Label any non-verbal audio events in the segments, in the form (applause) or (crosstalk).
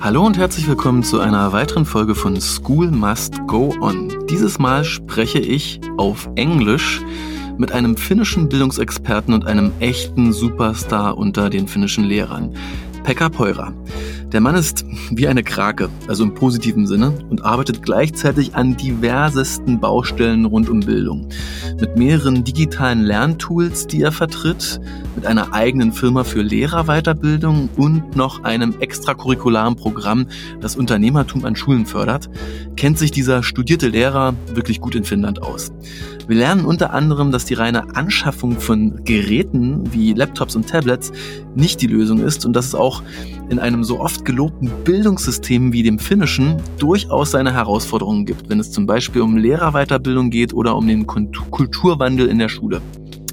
Hallo und herzlich willkommen zu einer weiteren Folge von School Must Go On. Dieses Mal spreche ich auf Englisch mit einem finnischen Bildungsexperten und einem echten Superstar unter den finnischen Lehrern, Pekka Peura. Der Mann ist wie eine Krake, also im positiven Sinne, und arbeitet gleichzeitig an diversesten Baustellen rund um Bildung. Mit mehreren digitalen Lerntools, die er vertritt, mit einer eigenen Firma für Lehrerweiterbildung und noch einem extracurricularen Programm, das Unternehmertum an Schulen fördert, kennt sich dieser studierte Lehrer wirklich gut in Finnland aus. Wir lernen unter anderem, dass die reine Anschaffung von Geräten wie Laptops und Tablets nicht die Lösung ist und dass es auch in einem so oft gelobten Bildungssystem wie dem finnischen durchaus seine Herausforderungen gibt, wenn es zum Beispiel um Lehrerweiterbildung geht oder um den Kulturwandel in der Schule.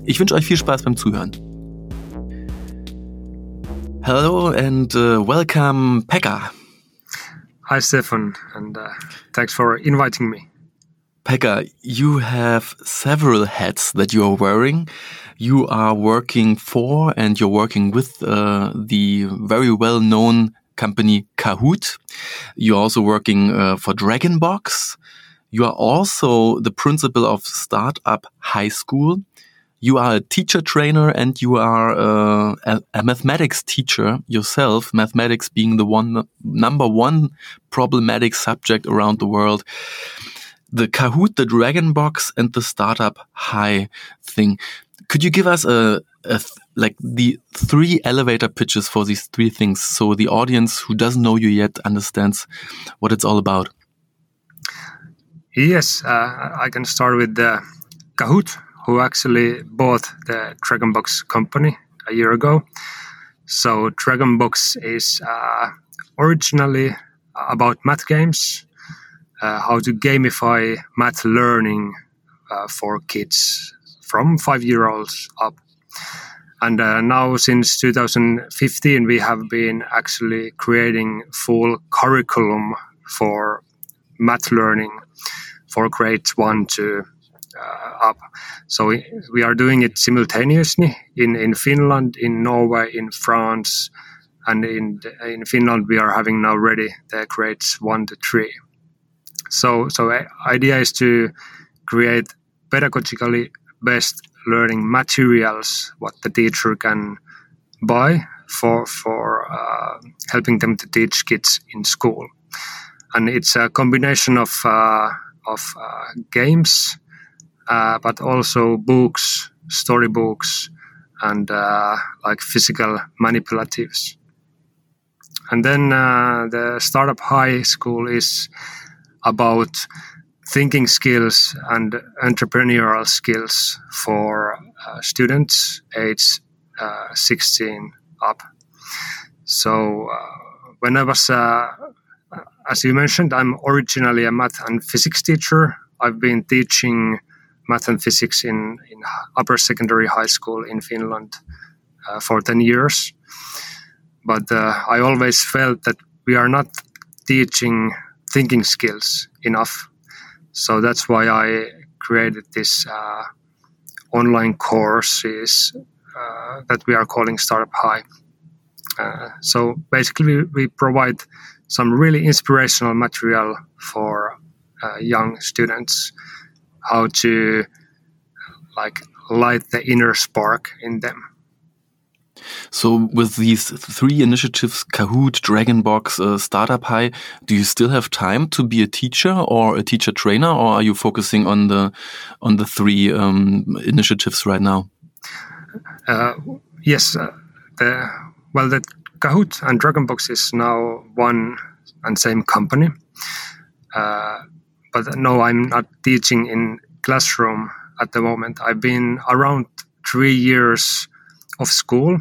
Ich wünsche euch viel Spaß beim Zuhören. Hello and uh, welcome, Pekka. Hi, Stefan, and uh, thanks for inviting me. Pekka, you have several hats that you are wearing. You are working for and you're working with uh, the very well known company Kahoot. You're also working uh, for Dragonbox. You are also the principal of Startup High School. You are a teacher trainer and you are uh, a, a, mathematics teacher yourself, mathematics being the one number one problematic subject around the world the Kahoot, the Dragon Box, and the Startup High thing. Could you give us a, a like the three elevator pitches for these three things, so the audience who doesn't know you yet understands what it's all about? Yes, uh, I can start with the Kahoot, who actually bought the Dragonbox company a year ago. So Dragonbox is uh, originally about math games uh, how to gamify math learning uh, for kids from five year olds up. And uh, now, since 2015, we have been actually creating full curriculum for math learning for grades one to uh, up. So we, we are doing it simultaneously in, in Finland, in Norway, in France, and in in Finland we are having now ready the grades one to three. So, so idea is to create pedagogically best learning materials what the teacher can buy for for uh, helping them to teach kids in school, and it's a combination of uh, of uh, games, uh, but also books, storybooks, and uh, like physical manipulatives. And then uh, the startup high school is about thinking skills and entrepreneurial skills for uh, students age uh, 16 up. So uh, when I was, uh, as you mentioned, I'm originally a math and physics teacher. I've been teaching math and physics in, in upper secondary high school in Finland uh, for 10 years. But uh, I always felt that we are not teaching thinking skills enough. So that's why I created this uh, online courses uh, that we are calling Startup High. Uh, so basically, we, we, provide some really inspirational material for uh, young students, how to like light the inner spark in them. So, with these three initiatives Kahoot, Dragonbox, uh, Startup High do you still have time to be a teacher or a teacher trainer, or are you focusing on the on the three um, initiatives right now? Uh, yes, uh, the, well, the Kahoot and Dragonbox is now one and same company. Uh, but no, I'm not teaching in classroom at the moment. I've been around three years of school,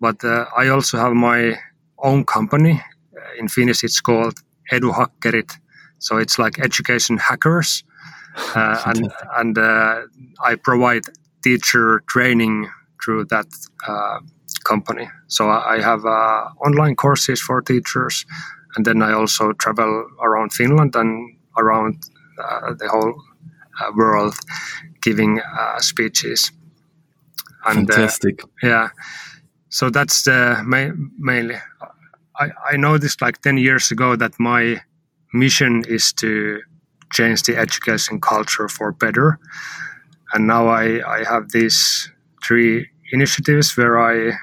but uh, I also have my own company. Uh, in Finnish, it's called Eduhackerit. So it's like education hackers. Uh, (laughs) and and uh, I provide teacher training through that uh, company. So I have uh, online courses for teachers, and then I also travel around Finland and around the whole world giving speeches. And, Fantastic. yeah, so that's the main, mainly. I, I noticed like 10 years ago that my mission is to change the education culture for better. And now I, I have these three initiatives where I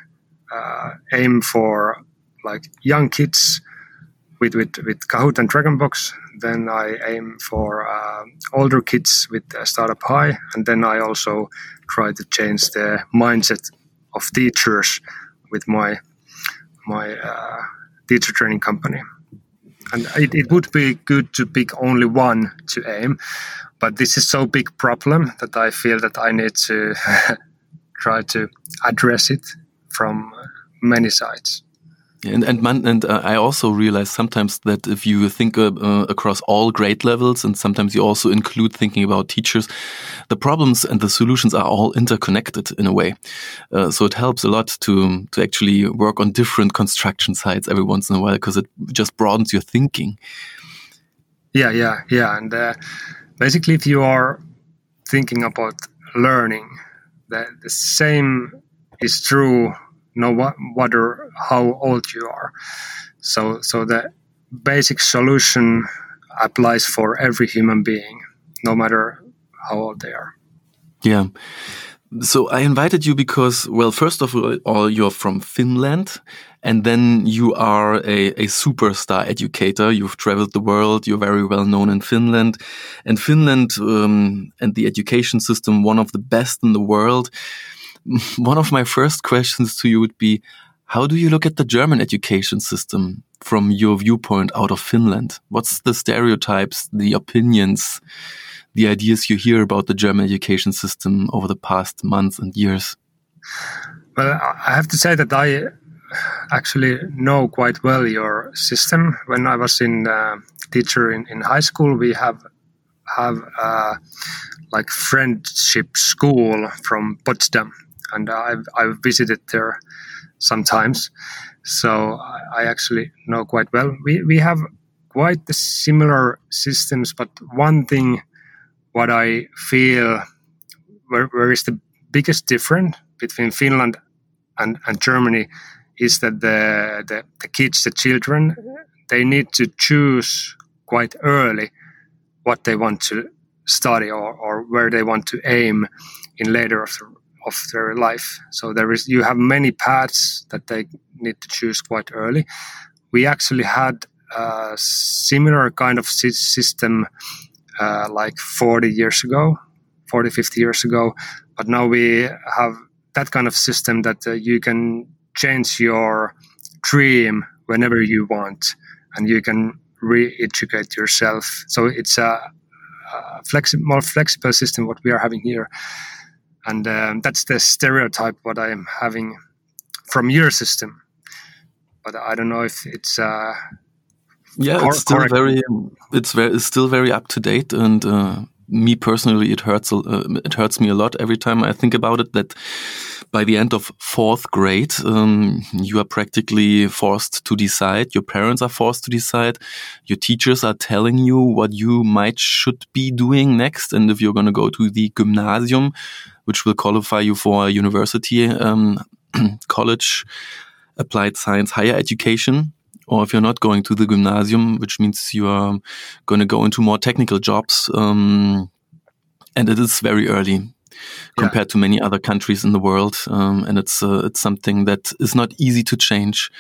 uh, aim for like young kids with, with, with Kahoot and Dragonbox. Then I aim for uh, older kids with uh, Startup High. And then I also try to change the mindset of teachers with my my uh, teacher training company. And it, it would be good to pick only one to aim, but this is so big problem that I feel that I need to (laughs) try to address it from many sides. And and, man, and uh, I also realize sometimes that if you think uh, uh, across all grade levels, and sometimes you also include thinking about teachers, the problems and the solutions are all interconnected in a way. Uh, so it helps a lot to to actually work on different construction sites every once in a while because it just broadens your thinking. Yeah, yeah, yeah, and uh, basically, if you are thinking about learning, the, the same is true no matter how old you are. So, so the basic solution applies for every human being, no matter how old they are. Yeah. So I invited you because, well, first of all, you're from Finland, and then you are a, a superstar educator. You've traveled the world. You're very well known in Finland, and Finland um, and the education system, one of the best in the world. (laughs) one of my first questions to you would be how do you look at the German education system from your viewpoint out of Finland? What's the stereotypes, the opinions, the ideas you hear about the German education system over the past months and years? Well, I have to say that I actually know quite well your system. When I was in uh, teacher in, in high school, we have have uh, like friendship school from Potsdam, and I've, I've visited there sometimes. So I actually know quite well. We, we have quite the similar systems, but one thing what I feel where, where is the biggest difference between Finland and, and Germany is that the, the, the kids, the children, they need to choose quite early what they want to study or, or where they want to aim in later of of their life. So there is you have many paths that they need to choose quite early. We actually had a similar kind of system uh, like 40 years ago, 40, 50 years ago, but now we have that kind of system that uh, you can change your dream whenever you want and you can re-educate yourself. So it's a, a flexi- more flexible system what we are having here and um, that's the stereotype what I am having from your system. But I don't know if it's uh, yeah, cor- it's still correct. very it's very it's still very up to date and. Uh, me personally, it hurts. Uh, it hurts me a lot every time I think about it. That by the end of fourth grade, um, you are practically forced to decide. Your parents are forced to decide. Your teachers are telling you what you might should be doing next, and if you're going to go to the gymnasium, which will qualify you for a university, um, (clears throat) college, applied science, higher education. Or if you're not going to the gymnasium, which means you are going to go into more technical jobs, um, and it is very early compared yeah. to many other countries in the world. Um, and it's uh, it's something that is not easy to change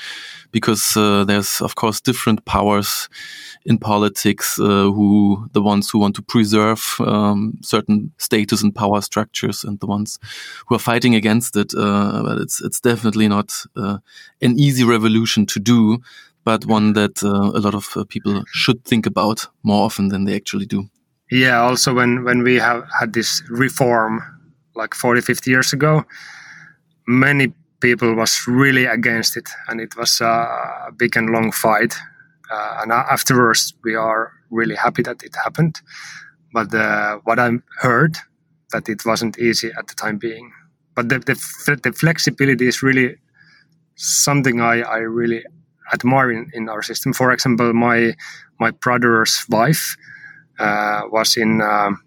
because uh, there's of course different powers in politics uh, who the ones who want to preserve um, certain status and power structures and the ones who are fighting against it. Uh, but it's it's definitely not uh, an easy revolution to do. But one that uh, a lot of people should think about more often than they actually do. Yeah, also when, when we have had this reform like 40, 50 years ago, many people was really against it and it was a big and long fight. Uh, and afterwards, we are really happy that it happened. But uh, what I heard that it wasn't easy at the time being. But the, the, the flexibility is really something I, I really admire in, in our system. For example, my my brother's wife, was in um,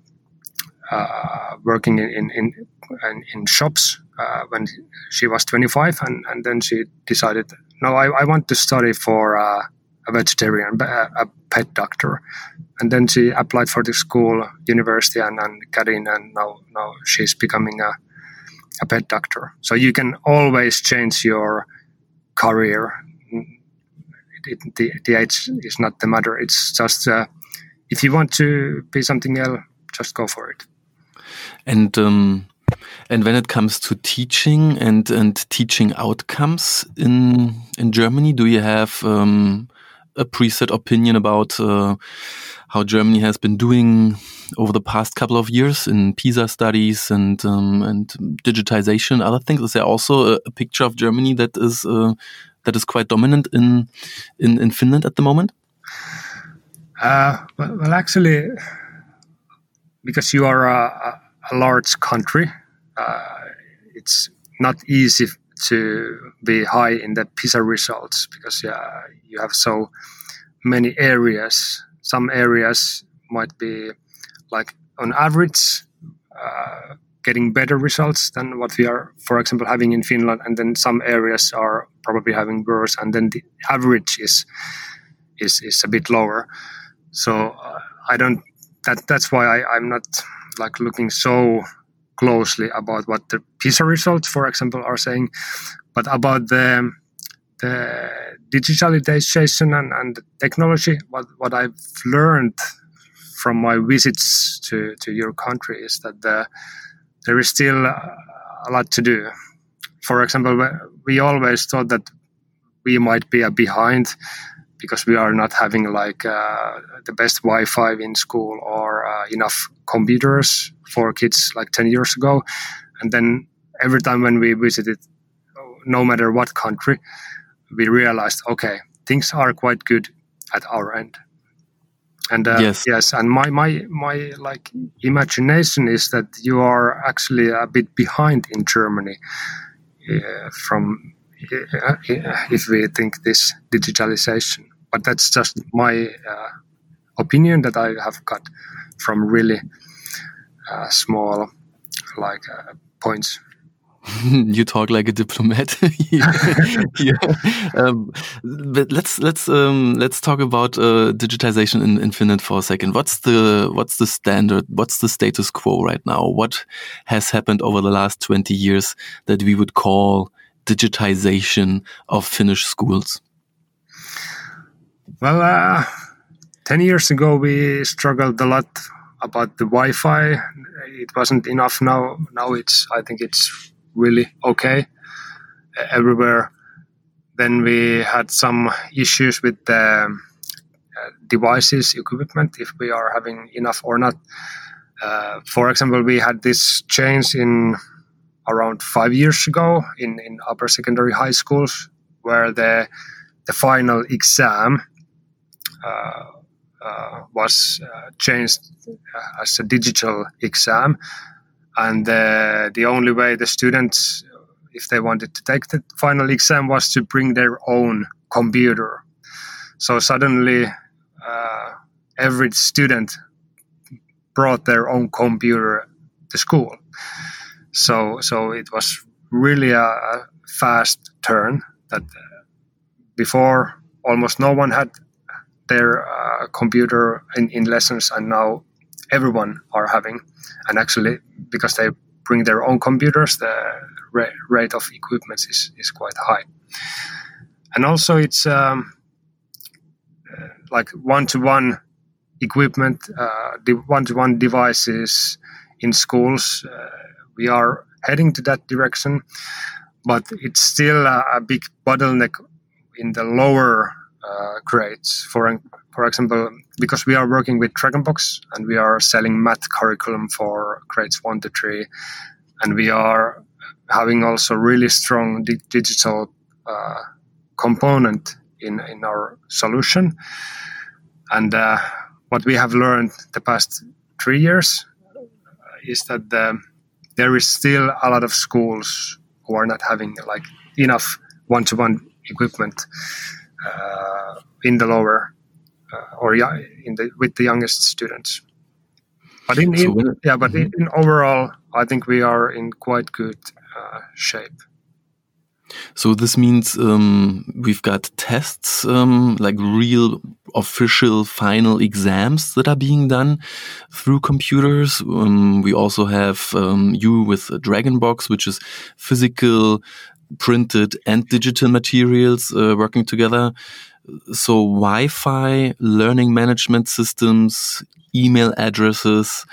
uh, working in in, in, in shops uh, when she was 25, and, and then she decided no, I, I want to study for uh, a vegetarian, a pet doctor. And then she applied for the school, university, and, and got in, and now, now she's becoming a, a pet doctor. So you can always change your career. It, the, the age is not the matter. It's just uh, if you want to be something else, just go for it. And um, and when it comes to teaching and and teaching outcomes in in Germany, do you have um, a preset opinion about uh, how Germany has been doing over the past couple of years in PISA studies and um, and digitization other things? Is there also a, a picture of Germany that is uh, that is quite dominant in in, in Finland at the moment? Uh, well, actually, because you are a, a large country, uh, it's not easy to be high in the PISA results because yeah, you have so many areas. Some areas might be like on average uh, getting better results than what we are, for example, having in Finland, and then some areas are probably having worse, and then the average is is is a bit lower. So uh, I don't. That that's why I, I'm not like looking so closely about what the PISA results, for example, are saying, but about the the digitalization and, and technology. What what I've learned from my visits to to your country is that the, there is still a lot to do. For example, we always thought that we might be behind because we are not having like uh, the best Wi-Fi in school or uh, enough computers for kids like 10 years ago. And then every time when we visited, no matter what country, we realized, okay, things are quite good at our end. And uh, yes. yes, and my, my my like imagination is that you are actually a bit behind in Germany uh, from if we think this digitalization. But that's just my uh, opinion that I have got from really uh, small like uh, points. (laughs) you talk like a diplomat. (laughs) yeah. (laughs) Um, but let's let's um, let's talk about uh, digitization in, in Finland for a second. What's the what's the standard? What's the status quo right now? What has happened over the last twenty years that we would call digitization of Finnish schools? Well, uh, ten years ago we struggled a lot about the Wi-Fi. It wasn't enough. Now, now it's. I think it's really okay everywhere. Then we had some issues with the uh, devices, equipment, if we are having enough or not. Uh, for example, we had this change in around five years ago in, in upper secondary high schools where the the final exam uh, uh, was uh, changed as a digital exam. And uh, the only way the students if they wanted to take the final exam was to bring their own computer. So suddenly uh, every student brought their own computer to school so so it was really a, a fast turn that uh, before almost no one had their uh, computer in, in lessons and now everyone are having. And actually because they bring their own computers the ra- rate of equipment is, is quite high. And also it's um, uh, like one-to-one equipment uh, the one-to-one devices in schools uh, we are heading to that direction but it's still a, a big bottleneck in the lower uh, grades for for example, because we are working with Dragonbox and we are selling math curriculum for grades one to three, and we are having also really strong di- digital uh, component in in our solution. And uh, what we have learned the past three years is that the, there is still a lot of schools who are not having like enough one-to-one equipment uh, in the lower uh, or in the with the youngest students. But in, in yeah, but mm-hmm. in, in, overall, I think we are in quite good uh, shape. So this means um, we've got tests, um, like real official final exams that are being done through computers. Um, we also have um, you with Dragonbox, which is physical, printed, and digital materials uh, working together. So Wi-Fi, learning management systems, email addresses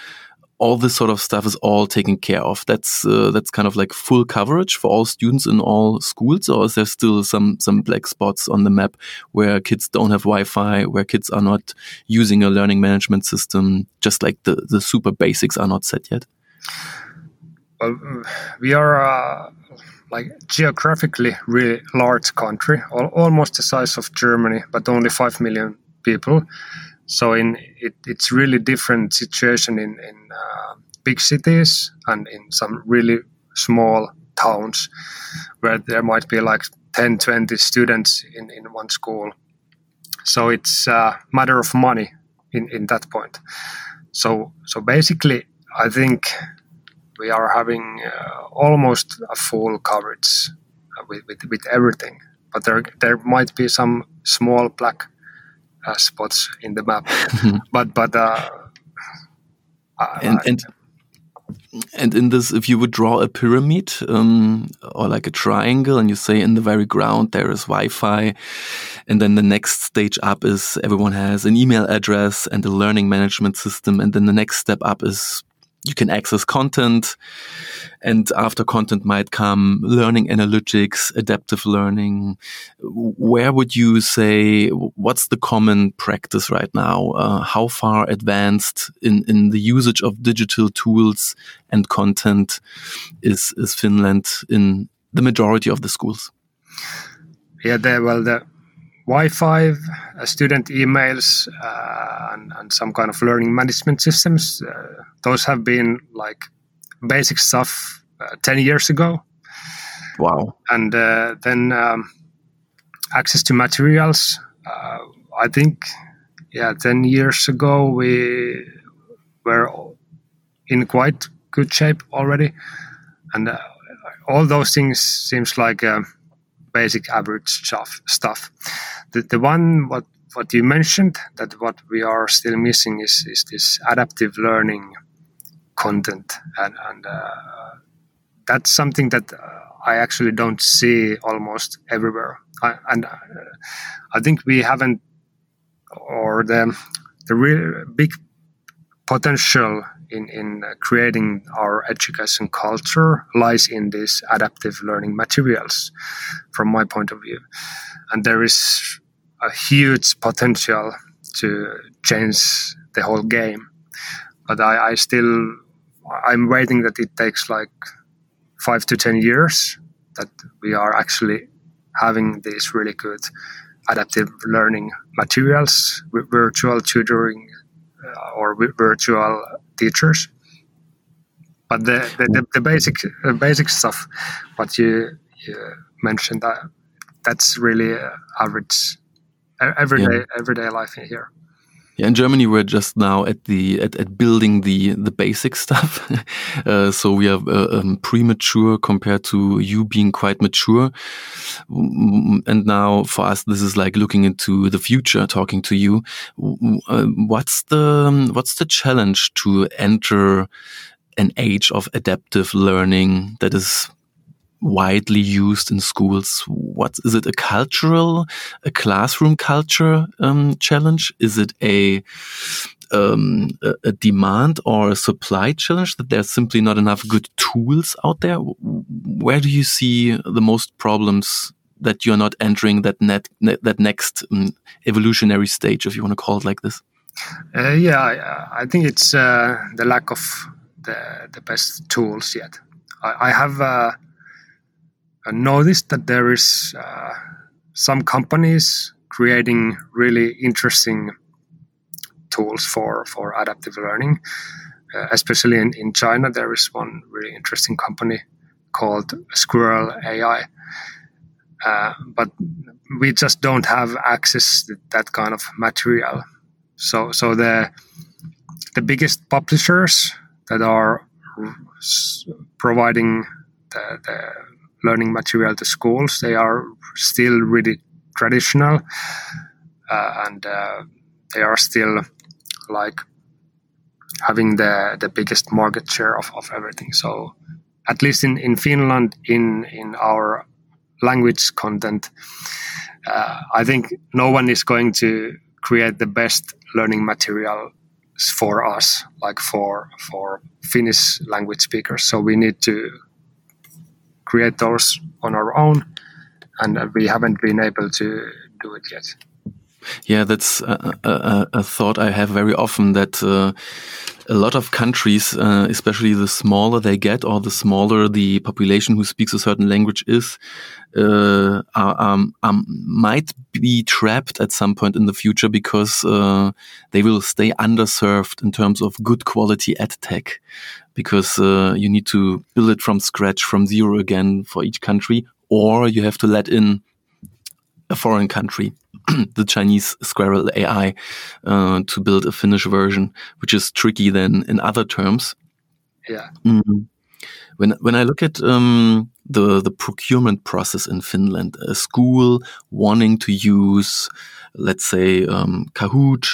all this sort of stuff is all taken care of. That's uh, that's kind of like full coverage for all students in all schools, or is there still some some black spots on the map where kids don't have Wi-Fi, where kids are not using a learning management system, just like the the super basics are not set yet? Well, we are. Uh, like geographically really large country, almost the size of Germany, but only five million people. So in it, it's really different situation in in uh, big cities and in some really small towns where there might be like 10 20 students in, in one school. So it's a matter of money in, in that point. So so basically i think we are having uh, almost a full coverage with, with, with everything. But there there might be some small black uh, spots in the map. (laughs) but but uh, and and and in this, if you would draw a pyramid um, or like a triangle, and you say in the very ground there is Wi-Fi, and then the next stage up is everyone has an email address and a learning management system, and then the next step up is you can access content and after content might come learning analytics adaptive learning. Where would you say what's the common practice right now? Uh, how far advanced in in the usage of digital tools and content is is finland in the majority of the schools? Yeah there well the Wi-Fi, uh, student emails, uh, and, and, some kind of learning management systems. Uh, those have been like basic stuff uh, 10 years ago. Wow. And uh, then um, access to materials. Uh, I think, yeah, 10 years ago we were in quite good shape already. And all those things seems like basic average stuff. Stuff. The, the one what what you mentioned that what we are still missing is is this adaptive learning content and and uh, that's something that uh, I actually don't see almost everywhere. I, and uh, I think we haven't or the the real big potential in, in creating our education culture lies in these adaptive learning materials, from my point of view. And there is a huge potential to change the whole game. But I, I still, I'm waiting that it takes like five to 10 years that we are actually having these really good adaptive learning materials, virtual tutoring, uh, or virtual teachers. But the the, the, the basic the basic stuff, what you, you mentioned, that that's really uh, average everyday yeah. everyday life in here. Yeah, in Germany, we're just now at the at, at building the the basic (laughs) stuff. uh, so we are uh, um, premature compared to you being quite mature. And now for us, this is like looking into the future, talking to you. Uh, what's the what's the challenge to enter an age of adaptive learning that is widely used in schools? What is it? A cultural, a classroom culture um, challenge? Is it a, um, a, a demand or a supply challenge that there's simply not enough good tools out there? Where do you see the most problems that you're not entering that net, net that next um, evolutionary stage, if you want to call it like this? Uh, yeah, I, I, think it's uh, the lack of the, the best tools yet. I, I have uh, noticed that there is uh, some companies creating really interesting tools for, for adaptive learning. Uh, especially in, in China, there is one really interesting company called Squirrel AI. Uh, but we just don't have access to that kind of material. So, so the the biggest publishers that are providing the, the learning material to schools. They are still really traditional, uh, and uh, they are still like having the the biggest market share of, of everything. So at least in, in Finland, in in our language content, uh, I think no one is going to create the best learning material for us, like for for Finnish language speakers. So we need to create those on our own, and we haven't been able to do it yet. Yeah, that's a, a, a, thought I have very often that uh, a lot of countries, uh, especially the smaller they get or the smaller the population who speaks a certain language is, uh, are, um, um, might be trapped at some point in the future because uh, they will stay underserved in terms of good quality ed tech because uh, you need to build it from scratch, from zero again for each country, or you have to let in a foreign country, (clears throat) the Chinese Squirrel AI, uh, to build a Finnish version, which is tricky then in other terms. Yeah. Mm. When when I look at um, the the procurement process in Finland, a school wanting to use, let's say, um, Kahoot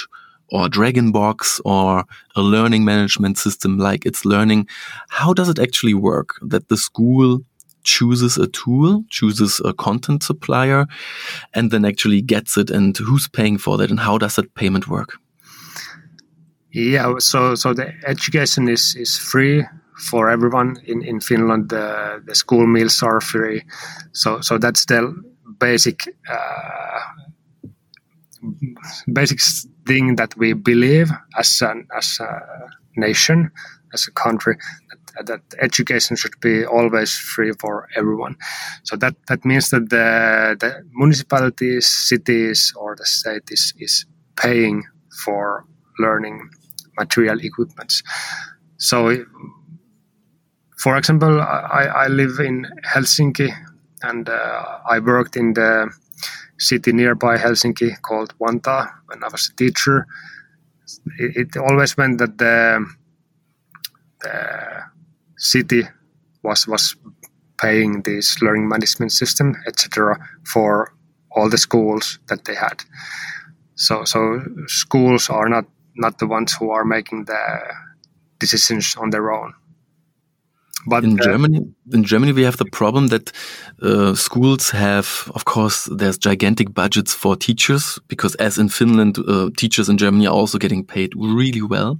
or Dragonbox or a learning management system like itslearning, how does it actually work? That the school chooses a tool, chooses a content supplier, and then actually gets it, and who's paying for that, and how does that payment work? Yeah, so so the education is is free for everyone in in Finland. The the school meals are free, so so that's the basic. Uh, basic thing that we believe as an as a nation as a country that, that education should be always free for everyone. So that that means that the the municipalities, cities, or the state is is paying for learning material equipments. So, for example, I, I live in Helsinki and uh, I worked in the city nearby Helsinki called Vantaa when I was a teacher. It, it always meant that the the city was was paying this learning management system, etc., for all the schools that they had. So so schools are not not the ones who are making the decisions on their own. But in uh, Germany, in Germany, we have the problem that uh, schools have, of course, there's gigantic budgets for teachers because, as in Finland, uh, teachers in Germany are also getting paid really well,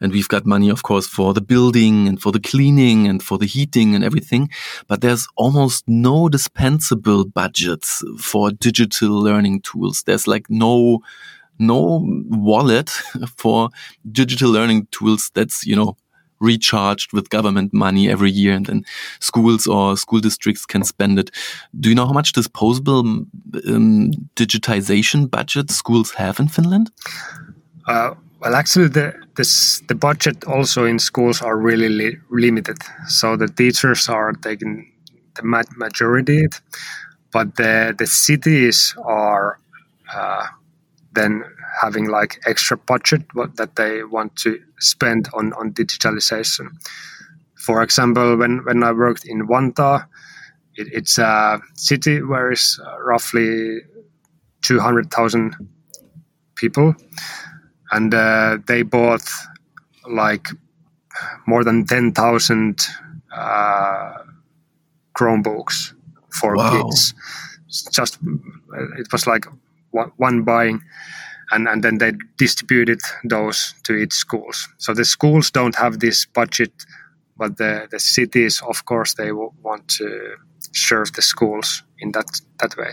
and we've got money, of course, for the building and for the cleaning and for the heating and everything. But there's almost no dispensable budgets for digital learning tools. There's like no no wallet (laughs) for digital learning tools that's you know recharged with government money every year, and then schools or school districts can spend it. Do you know how much disposable um, digitization budget schools have in Finland? Uh, well, actually, the this, the budget also in schools are really li limited. So the teachers are taking the majority, but the the cities are uh, then having like extra budget that they want to spend on, on digitalization. For example, when, when I worked in Vantaa, it, it's a city where is uh, roughly 200,000 people, and uh, they bought like more than 10,000 uh, Chromebooks for wow. kids. Just it was like one buying and, and then they distributed those to each schools. So the schools don't have this budget, but the, the cities, of course, they want to serve the schools in that that way.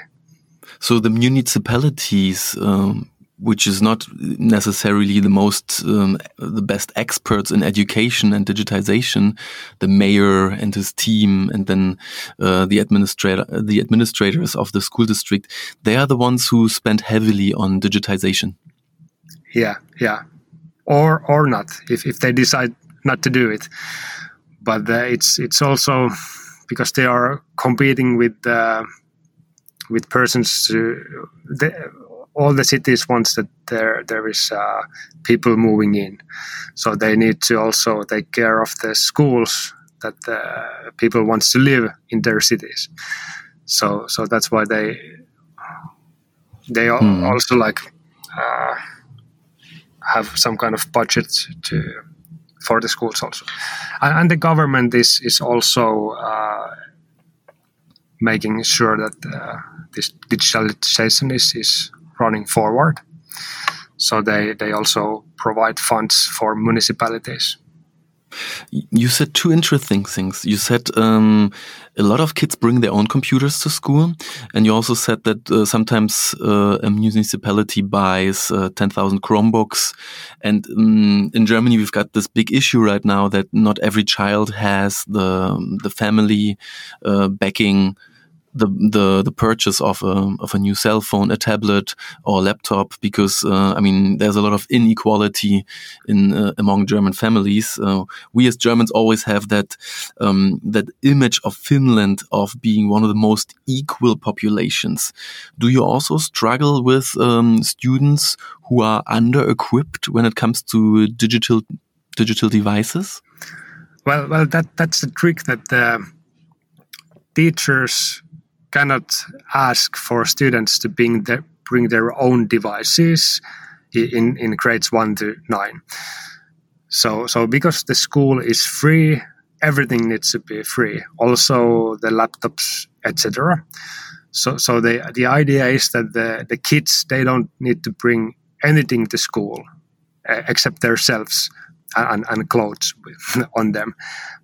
So the municipalities um, which is not necessarily the most um, the best experts in education and digitization the mayor and his team and then uh, the administrator the administrators of the school district they are the ones who spend heavily on digitization. Yeah yeah. Or or not if, if they decide not to do it. But uh, it's it's also because they are competing with uh, with persons to the, all the cities wants that there there is uh, people moving in, so they need to also take care of the schools that uh, people wants to live in their cities. So so that's why they they mm. also like uh, have some kind of budget to for the schools also, and, and the government is is also uh, making sure that uh, this digitalization is is running forward. So they they also provide funds for municipalities. You said two interesting things. You said um, a lot of kids bring their own computers to school, and you also said that uh, sometimes uh, a municipality buys uh, 10,000 Chromebooks. And um, in Germany, we've got this big issue right now that not every child has the the family uh, backing the the the purchase of a of a new cell phone, a tablet or a laptop, because uh, I mean there's a lot of inequality in uh, among German families. Uh, we as Germans always have that um, that image of Finland of being one of the most equal populations. Do you also struggle with um, students who are under equipped when it comes to digital digital devices? Well, well, that that's the trick that the teachers cannot ask for students to bring their, bring their own devices in, in grades 1 to 9. So, so because the school is free, everything needs to be free, also the laptops, etc. So, so the, the idea is that the, the kids, they don't need to bring anything to school uh, except themselves and, and clothes (laughs) on them.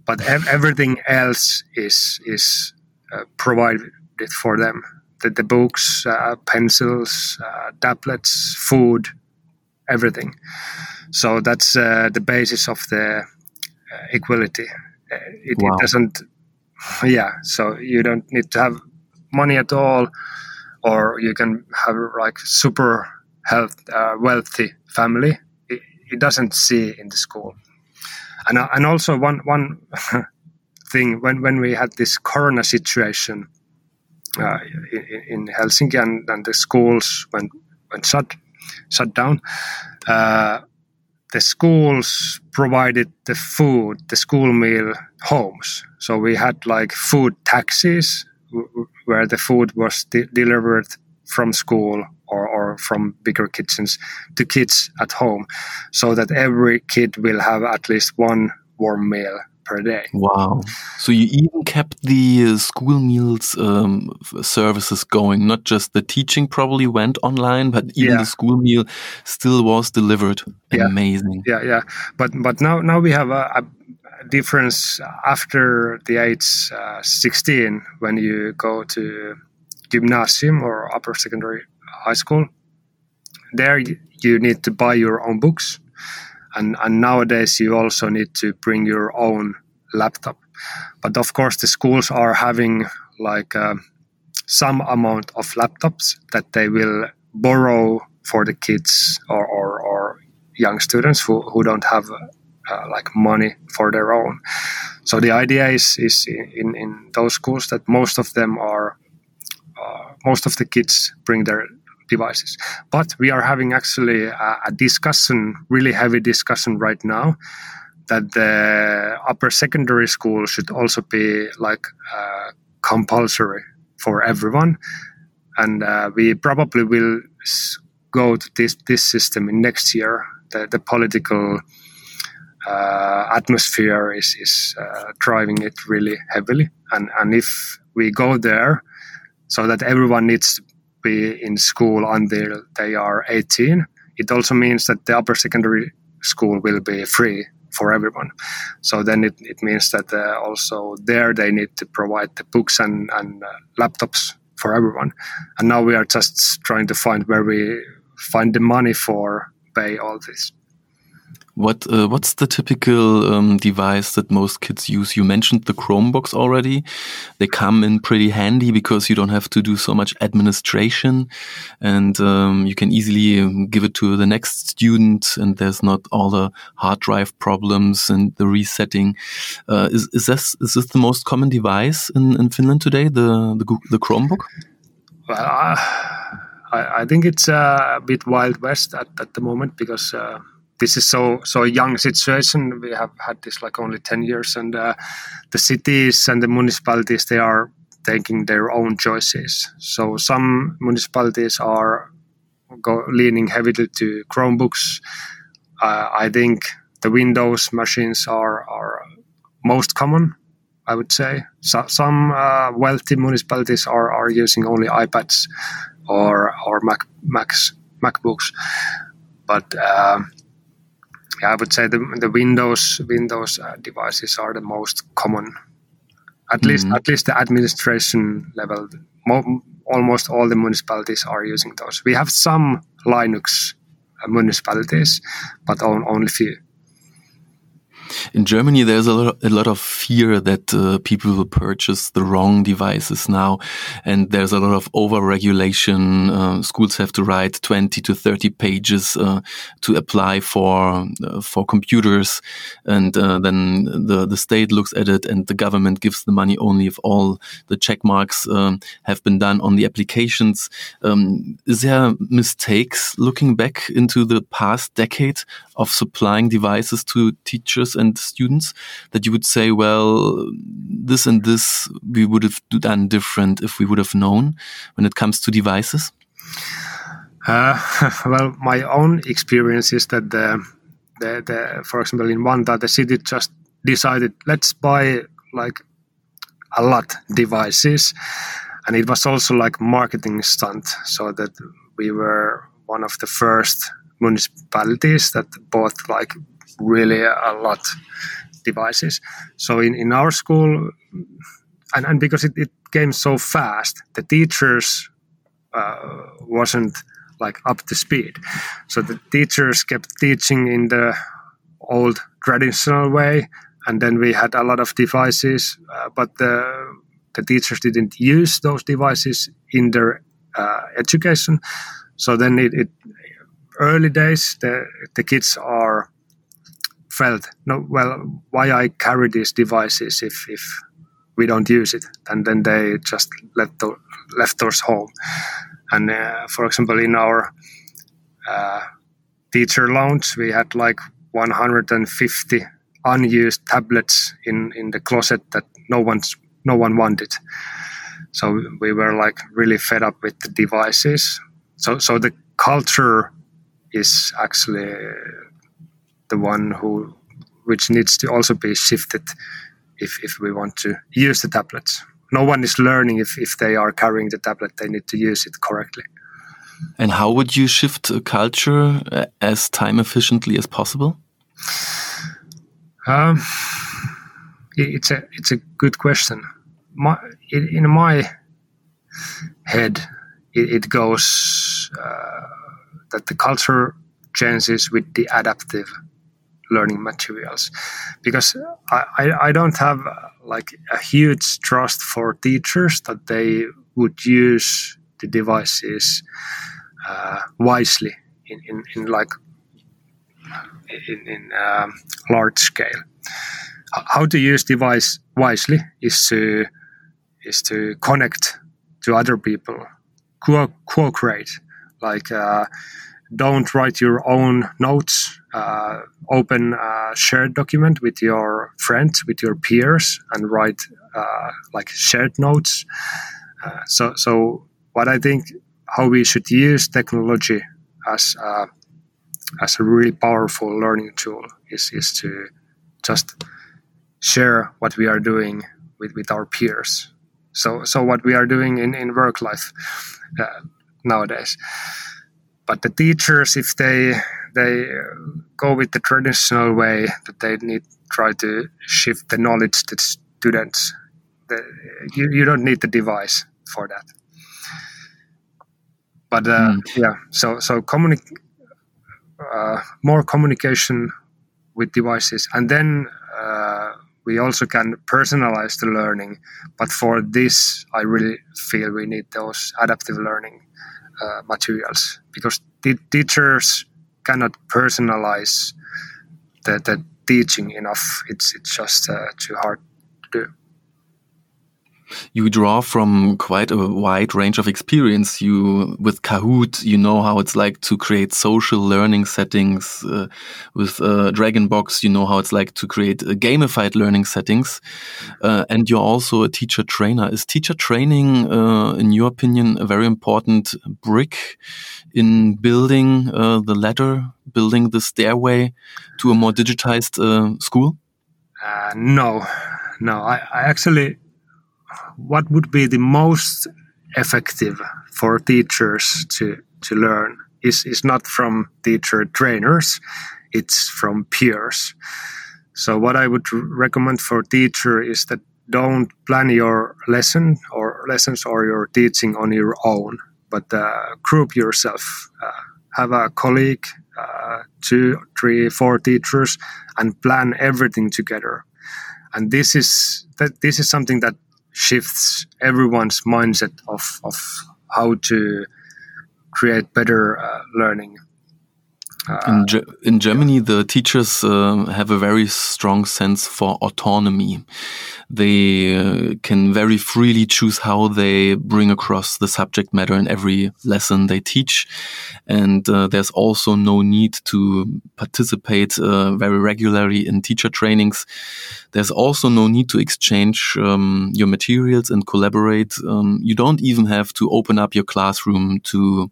But ev- everything else is, is uh, provided it for them. The, the books, uh, pencils, uh, tablets, food, everything. So that's uh, the basis of the uh, equality. Uh, it, wow. it, doesn't, yeah. So you don't need to have money at all, or you can have like super health, uh, wealthy family. It, it, doesn't see in the school. And, and also one one (laughs) thing when when we had this corona situation uh, in, in, Helsinki, and, and, the schools went went shut shut down. Uh, the schools provided the food, the school meal homes. So we had like food taxis where the food was de- delivered from school or, or from bigger kitchens to kids at home so that every kid will have at least one warm meal per day. Wow. So you even kept the uh, school meals um, services going, not just the teaching probably went online, but even yeah. the school meal still was delivered. Yeah. Amazing. Yeah, yeah. But but now now we have a, a difference after the age uh, 16 when you go to gymnasium or upper secondary high school. There you need to buy your own books and, and nowadays you also need to bring your own laptop. But of course the schools are having like uh, some amount of laptops that they will borrow for the kids or, or, or young students who, who don't have uh, like money for their own. So the idea is is in, in those schools that most of them are uh, most of the kids bring their devices. But we are having actually a, a discussion, really heavy discussion right now, that the upper secondary school should also be like uh, compulsory for everyone, and uh, we probably will go to this this system in next year. The, the political uh, atmosphere is is uh, driving it really heavily, and and if we go there, so that everyone needs be in school until they are 18. It also means that the upper secondary school will be free for everyone. So then it, it means that uh, also there they need to provide the books and, and uh, laptops for everyone. And now we are just trying to find where we find the money for pay all this. What uh, what's the typical um, device that most kids use? You mentioned the Chromebooks already. They come in pretty handy because you don't have to do so much administration, and um, you can easily um, give it to the next student, and there's not all the hard drive problems and the resetting. Uh, is is this is this the most common device in, in Finland today? The the, the Chromebook. Well, I, I, think it's uh, a bit wild west at, at the moment because uh, this is so so young situation. We have had this like only ten years, and uh, the cities and the municipalities they are taking their own choices. So some municipalities are go, leaning heavily to Chromebooks. Uh, I think the Windows machines are are most common. I would say so, some uh, wealthy municipalities are, are using only iPads or or Mac Macs MacBooks, but um, yeah, I would say the the Windows Windows uh, devices are the most common. At mm-hmm. least at least the administration level, mo- almost all the municipalities are using those. We have some Linux uh, municipalities, but on, only few. In Germany, there's a lot, a lot of fear that uh, people will purchase the wrong devices now, and there's a lot of over-regulation. Uh, schools have to write 20 to 30 pages uh, to apply for uh, for computers, and uh, then the the state looks at it, and the government gives the money only if all the check marks um, have been done on the applications. Um, is there mistakes looking back into the past decade of supplying devices to teachers and students that you would say, well, this and this we would have done different if we would have known when it comes to devices? Uh, (laughs) well, my own experience is that the, the, the, for example, in Vantaa, the city just decided let's buy like a lot devices, and it was also like marketing stunt, so that we were one of the first municipalities that bought like really a lot devices. So in, in our school, and, and because it, it came so fast, the teachers uh, wasn't like up to speed. So the teachers kept teaching in the old traditional way, and then we had a lot of devices, uh, but the the teachers didn't use those devices in their uh, education. So then it, it early days the the kids are felt. No well why I carry these devices if if we don't use it? And then they just left the, left us home and uh, for example in our uh, teacher lounge we had like 150 unused tablets in in the closet that no one's no one wanted. So we were like really fed up with the devices. So so the culture is actually the one who which needs to also be shifted if, if we want to use the tablets. No one is learning if, if they are carrying the tablet, they need to use it correctly. And how would you shift a culture uh, as time efficiently as possible? Um, it's a it's a good question. My, in my head, it, it goes uh, that the culture changes with the adaptive learning materials because I, I, I don't have like a huge trust for teachers that they would use the devices uh, wisely in, in, in like in, in um, large scale. How to use device wisely is to is to connect to other people, co- co-create. Like uh, don't write your own notes. Uh, open a shared document with your friends, with your peers, and write uh, like shared notes. Uh, so, so what I think how we should use technology as a, as a really powerful learning tool is is to just share what we are doing with, with our peers. So, so what we are doing in, in work life uh, nowadays. But the teachers if they they go with the traditional way that they need try to shift the knowledge to students the, you, you don't need the device for that. But uh, mm. yeah so so communi- uh, more communication with devices. And then uh, we also can personalize the learning but for this i really feel we need those adaptive learning uh, materials because teachers cannot personalize the, the teaching enough. It's it's just uh, too hard to do. You draw from quite a wide range of experience. You with Kahoot, you know how it's like to create social learning settings. Uh, with uh, Dragonbox, you know how it's like to create uh, gamified learning settings. Uh, and you're also a teacher trainer. Is teacher training, uh, in your opinion, a very important brick in building uh, the ladder, building the stairway to a more digitized school? no, no. I, I actually what would be the most effective for teachers to, to learn is, is not from teacher trainers, it's from peers. So what I would recommend for teacher is that don't plan your lesson or lessons or your teaching on your own, but uh, group yourself. Uh, have a colleague, uh, two, three, four teachers, and plan everything together. And this is that this is something that shifts everyone's mindset of, of how to create better uh, learning. In, Ge in, Germany, the teachers uh, have a very strong sense for autonomy. They uh, can very freely choose how they bring across the subject matter in every lesson they teach. And uh, there's also no need to participate uh, very regularly in teacher trainings. There's also no need to exchange um, your materials and collaborate. Um, you don't even have to open up your classroom to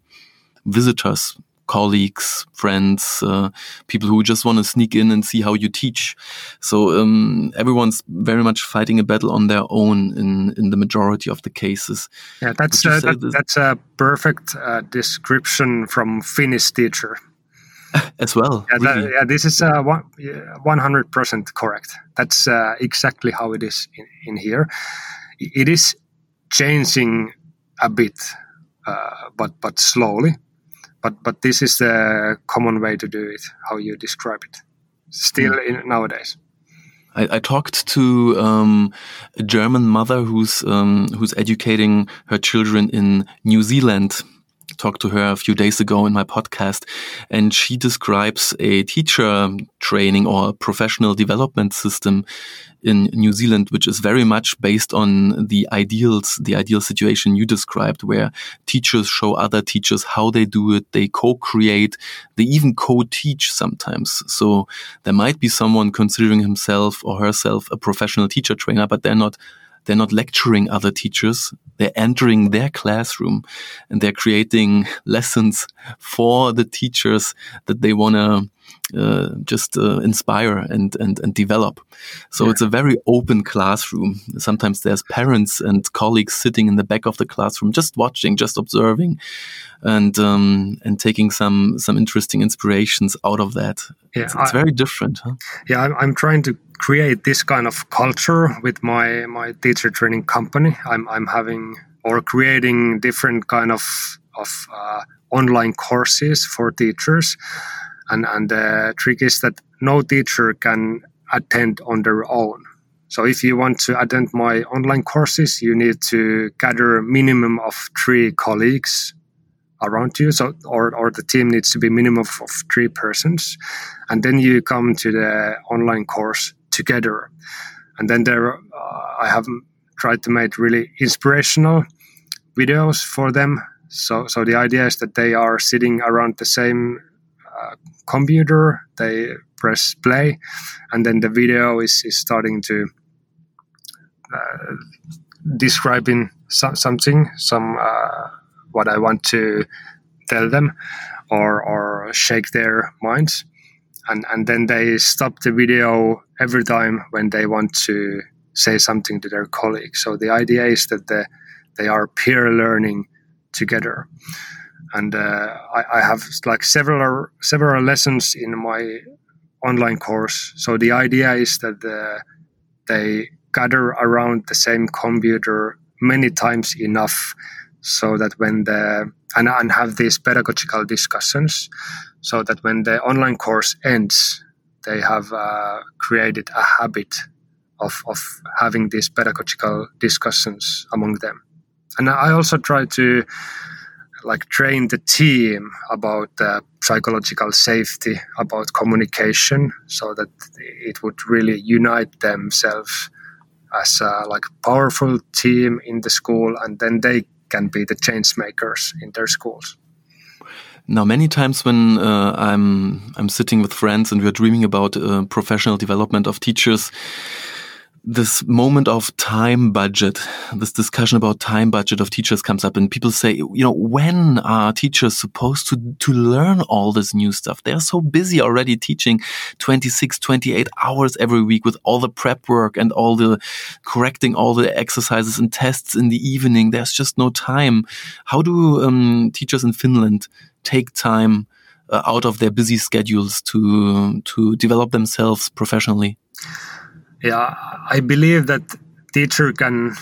visitors colleagues, friends, uh, people who just want to sneak in and see how you teach. So um, everyone's very much fighting a battle on their own in in the majority of the cases. Yeah, that's uh, that, that's a perfect uh, description from Finnish teacher. (laughs) As well, yeah, really. that, yeah this is uh, one hundred percent correct. That's uh, exactly how it is in, in here. It is changing a bit, uh, but but slowly but but this is the common way to do it how you describe it still mm. in, nowadays I, I, talked to um, a German mother who's um, who's educating her children in New Zealand. Talked to her a few days ago in my podcast, and she describes a teacher training or professional development system in New Zealand, which is very much based on the ideals, the ideal situation you described, where teachers show other teachers how they do it. They co-create. They even co-teach sometimes. So there might be someone considering himself or herself a professional teacher trainer, but they're not they're not lecturing other teachers. They're entering their classroom and they're creating (laughs) lessons for the teachers that they want to just uh, inspire and, and, and develop. So yeah. it's a very open classroom. Sometimes there's parents and colleagues sitting in the back of the classroom, just watching, just observing, and um, and taking some some interesting inspirations out of that. Yeah, it's, it's I, very different. Huh? Yeah, I'm, I'm trying to create this kind of culture with my my teacher training company. I'm I'm having or creating different kind of of uh, online courses for teachers and and the trick is that no teacher can attend on their own. So if you want to attend my online courses you need to gather a minimum of three colleagues around you. So or, or the team needs to be minimum of three persons. And then you come to the online course together. And then there uh, i have tried to make really inspirational videos for them. So so the idea is that they are sitting around the same computer, they press play, and then the video is, is starting to uh, describing so- something, some uh, what I want to tell them, or or shake their minds, and and then they stop the video every time when they want to say something to their colleagues. So the idea is that the, they are peer learning together and uh, I, I, have like several several lessons in my online course. So the idea is that uh, they gather around the same computer many times enough, so that when the and, and have these pedagogical discussions, so that when the online course ends, they have uh, created a habit of, of having these pedagogical discussions among them. And I also try to like train the team about uh, psychological safety, about communication, so that it would really unite themselves as a like powerful team in the school, and then they can be the change makers in their schools. Now, many times when uh, I'm I'm sitting with friends and we're dreaming about uh, professional development of teachers, this moment of time budget, this discussion about time budget of teachers comes up and people say, you know, when are teachers supposed to, to learn all this new stuff? They're so busy already teaching 26, 28 hours every week with all the prep work and all the correcting all the exercises and tests in the evening. There's just no time. How do um, teachers in Finland take time uh, out of their busy schedules to, to develop themselves professionally? Yeah i believe that teacher can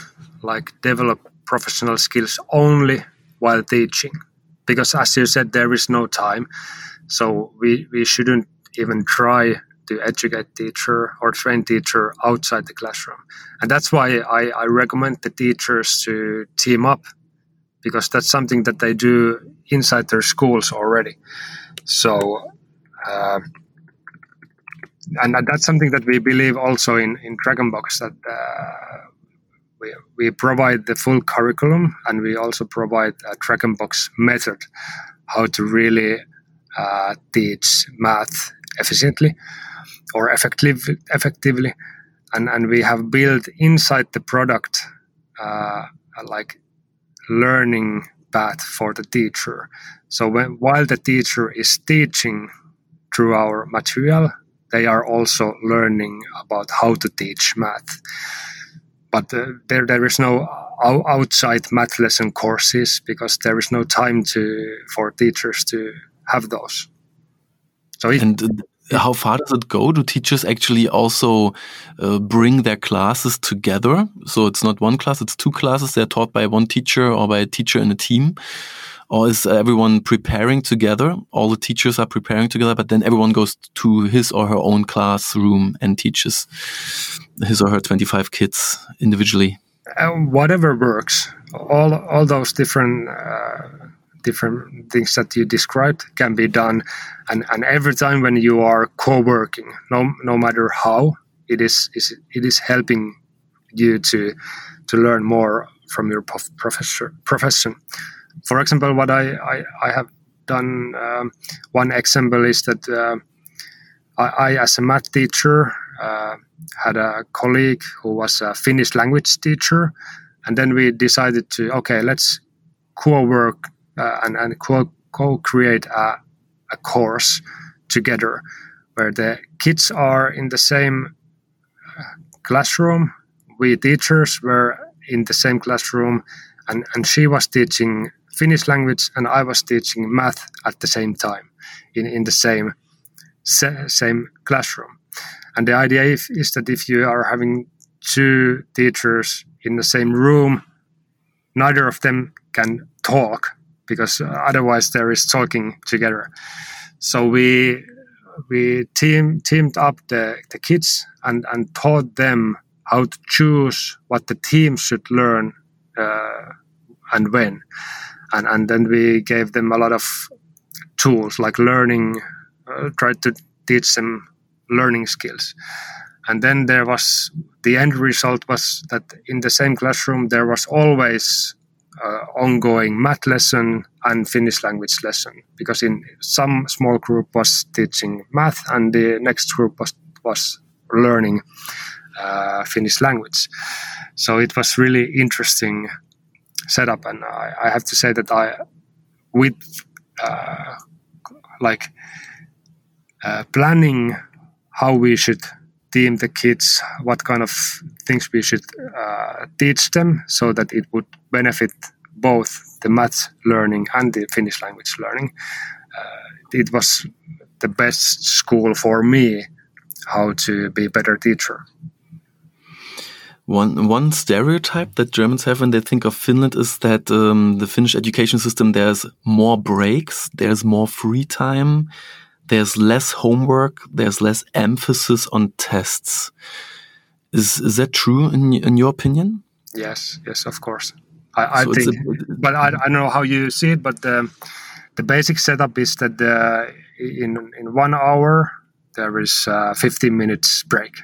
like develop professional skills only while teaching because as you said there is no time. So we we shouldn't even try to educate teacher or train teacher outside the classroom. And that's why i, I recommend the teachers to team up because that's something that they do inside their schools already. So uh, and that's something that we believe also in in Dragonbox that uh, we we provide the full curriculum and we also provide a Dragonbox method how to really uh, teach math efficiently or effective, effectively. And and we have built inside the product uh, like learning path for the teacher. So when, while the teacher is teaching through our material they are also learning about how to teach math. But uh, there, there is no outside math lesson courses because there is no time to for teachers to have those. So and uh, how far does it go? Do teachers actually also uh, bring their classes together? So it's not one class; it's two classes. They're taught by one teacher or by a teacher in a team or is everyone preparing together? All the teachers are preparing together, but then everyone goes to his or her own classroom and teaches his or her 25 kids individually. Uh, whatever works. All all those different uh, different things that you described can be done, and and every time when you are co-working, no no matter how, it is, is it is helping you to to learn more from your prof- professor profession for example, what I, I, I have done, um, one example is that uh, I, I, as a math teacher, uh, had a colleague who was a Finnish language teacher. And then we decided to, okay, let's co work uh, and, and co create a, a course together where the kids are in the same uh, classroom. We teachers were in the same classroom, and, and she was teaching Finnish language and I was teaching math at the same time in, in the same same classroom. And the idea is, is that if you are having two teachers in the same room, neither of them can talk because otherwise there is talking together. So we we team teamed up the, the kids and, and taught them how to choose what the team should learn uh, and when and and then we gave them a lot of tools like learning, uh, tried to teach them learning skills, and then there was the end result was that in the same classroom there was always uh, ongoing math lesson and Finnish language lesson because in some small group was teaching math and the next group was was learning uh, Finnish language. So it was really interesting setup, and I, I have to say that I, with uh, like uh, planning how we should team the kids, what kind of things we should uh, teach them, so that it would benefit both the math learning and the Finnish language learning. Uh, it was the best school for me how to be a better teacher. One one stereotype that Germans have when they think of Finland is that um, the Finnish education system there's more breaks, there's more free time, there's less homework, there's less emphasis on tests. Is is that true in in your opinion? Yes, yes, of course. I, I so think, a, but I, I don't know how you see it. But the the basic setup is that the, in in one hour there is uh, 15 minutes break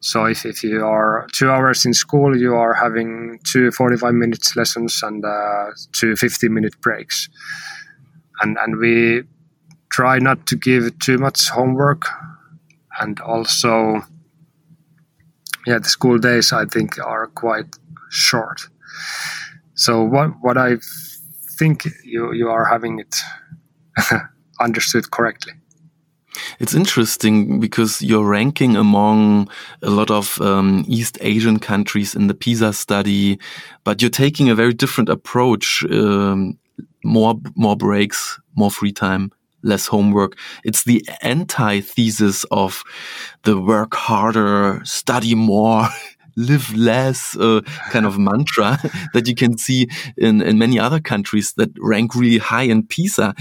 So if, if you are two hours in school, you are having two 45 minutes lessons and uh, two 50 minute breaks. And, and we try not to give too much homework. And also, yeah, the school days I think are quite short. So what what I think you you are having it (laughs) understood correctly. It's interesting because you're ranking among a lot of um, East Asian countries in the PISA study, but you're taking a very different approach. Um, more more breaks, more free time, less homework. It's the antithesis of the work harder, study more. (laughs) live less uh, kind of mantra (laughs) that you can see in, in many other countries that rank really high in PISA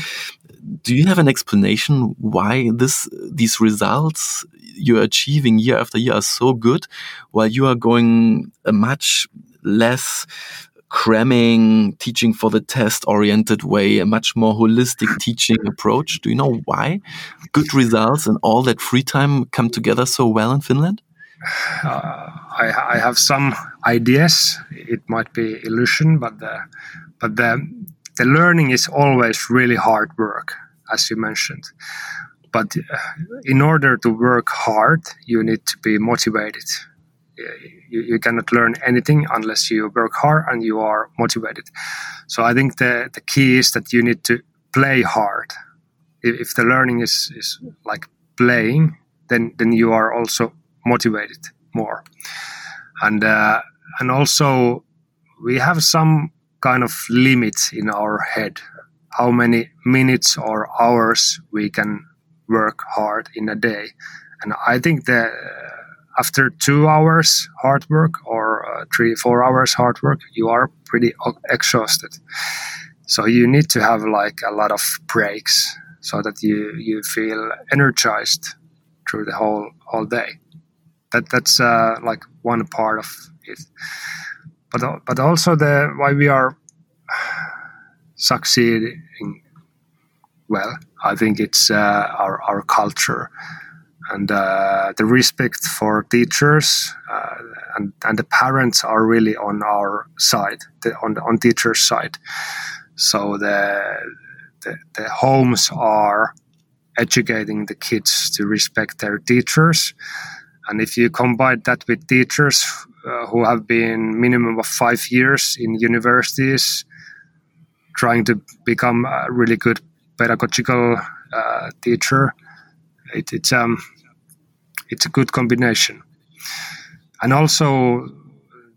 do you have an explanation why this these results you're achieving year after year are so good while you are going a much less cramming teaching for the test oriented way a much more holistic (coughs) teaching approach? Do you know why good results and all that free time come together so well in finland? Uh, I, I, have some ideas. It might be illusion but the but the the learning is always really hard work, as you mentioned. But uh, in order to work hard, you need to be motivated. You, you cannot learn anything unless you work hard and you are motivated. So I think the, the key is that you need to play hard. If, if the learning is, is like playing, then, then you are also motivated more. And, uh, and also we have some kind of limits in our head. How many minutes or hours we can work hard in a day. And i think that uh, after two hours hard work or uh, three four hours hard work you are pretty exhausted. So you need to have like a lot of breaks so that you you feel energized through the whole whole day. That that's uh, like one part of it but but also the why we are succeeding well. I think it's uh, our our culture and uh, the respect for teachers uh, and and the parents are really on our side, the, on on teachers' side. So the, the the homes are educating the kids to respect their teachers. And if you combine that with teachers who have been minimum of five years in universities, trying to become a really good pedagogical uh, teacher, it, it's um, it's a good combination. And also,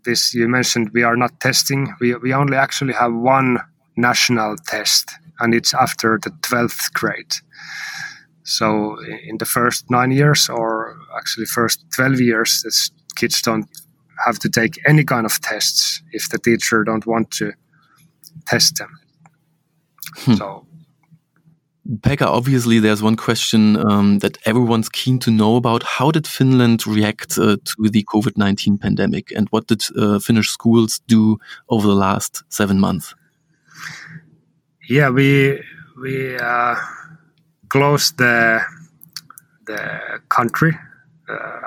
this you mentioned, we are not testing. We we only actually have one national test, and it's after the twelfth grade. So in the first nine years, or actually first twelve years, kids don't have to take any kind of tests if the teacher don't want to test them. Hmm. So Pekka, obviously, there's one question um, that everyone's keen to know about. How did Finland react uh, to the COVID 19 pandemic? And what did uh, Finnish schools do over the last seven months? Yeah, we, we uh, closed the, the country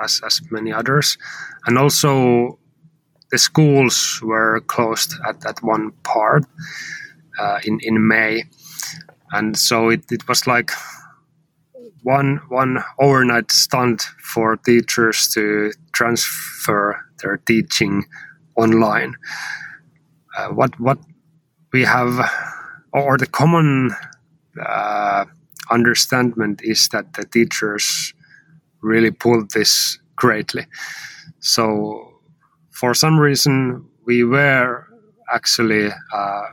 as, as many others. And also, the schools were closed at, at one part uh, in, in May. And so it, it was like one one overnight stunt for teachers to transfer their teaching online. Uh, what what we have, or the common uh, understanding is that the teachers really pulled this greatly. So, for some reason, we were actually uh,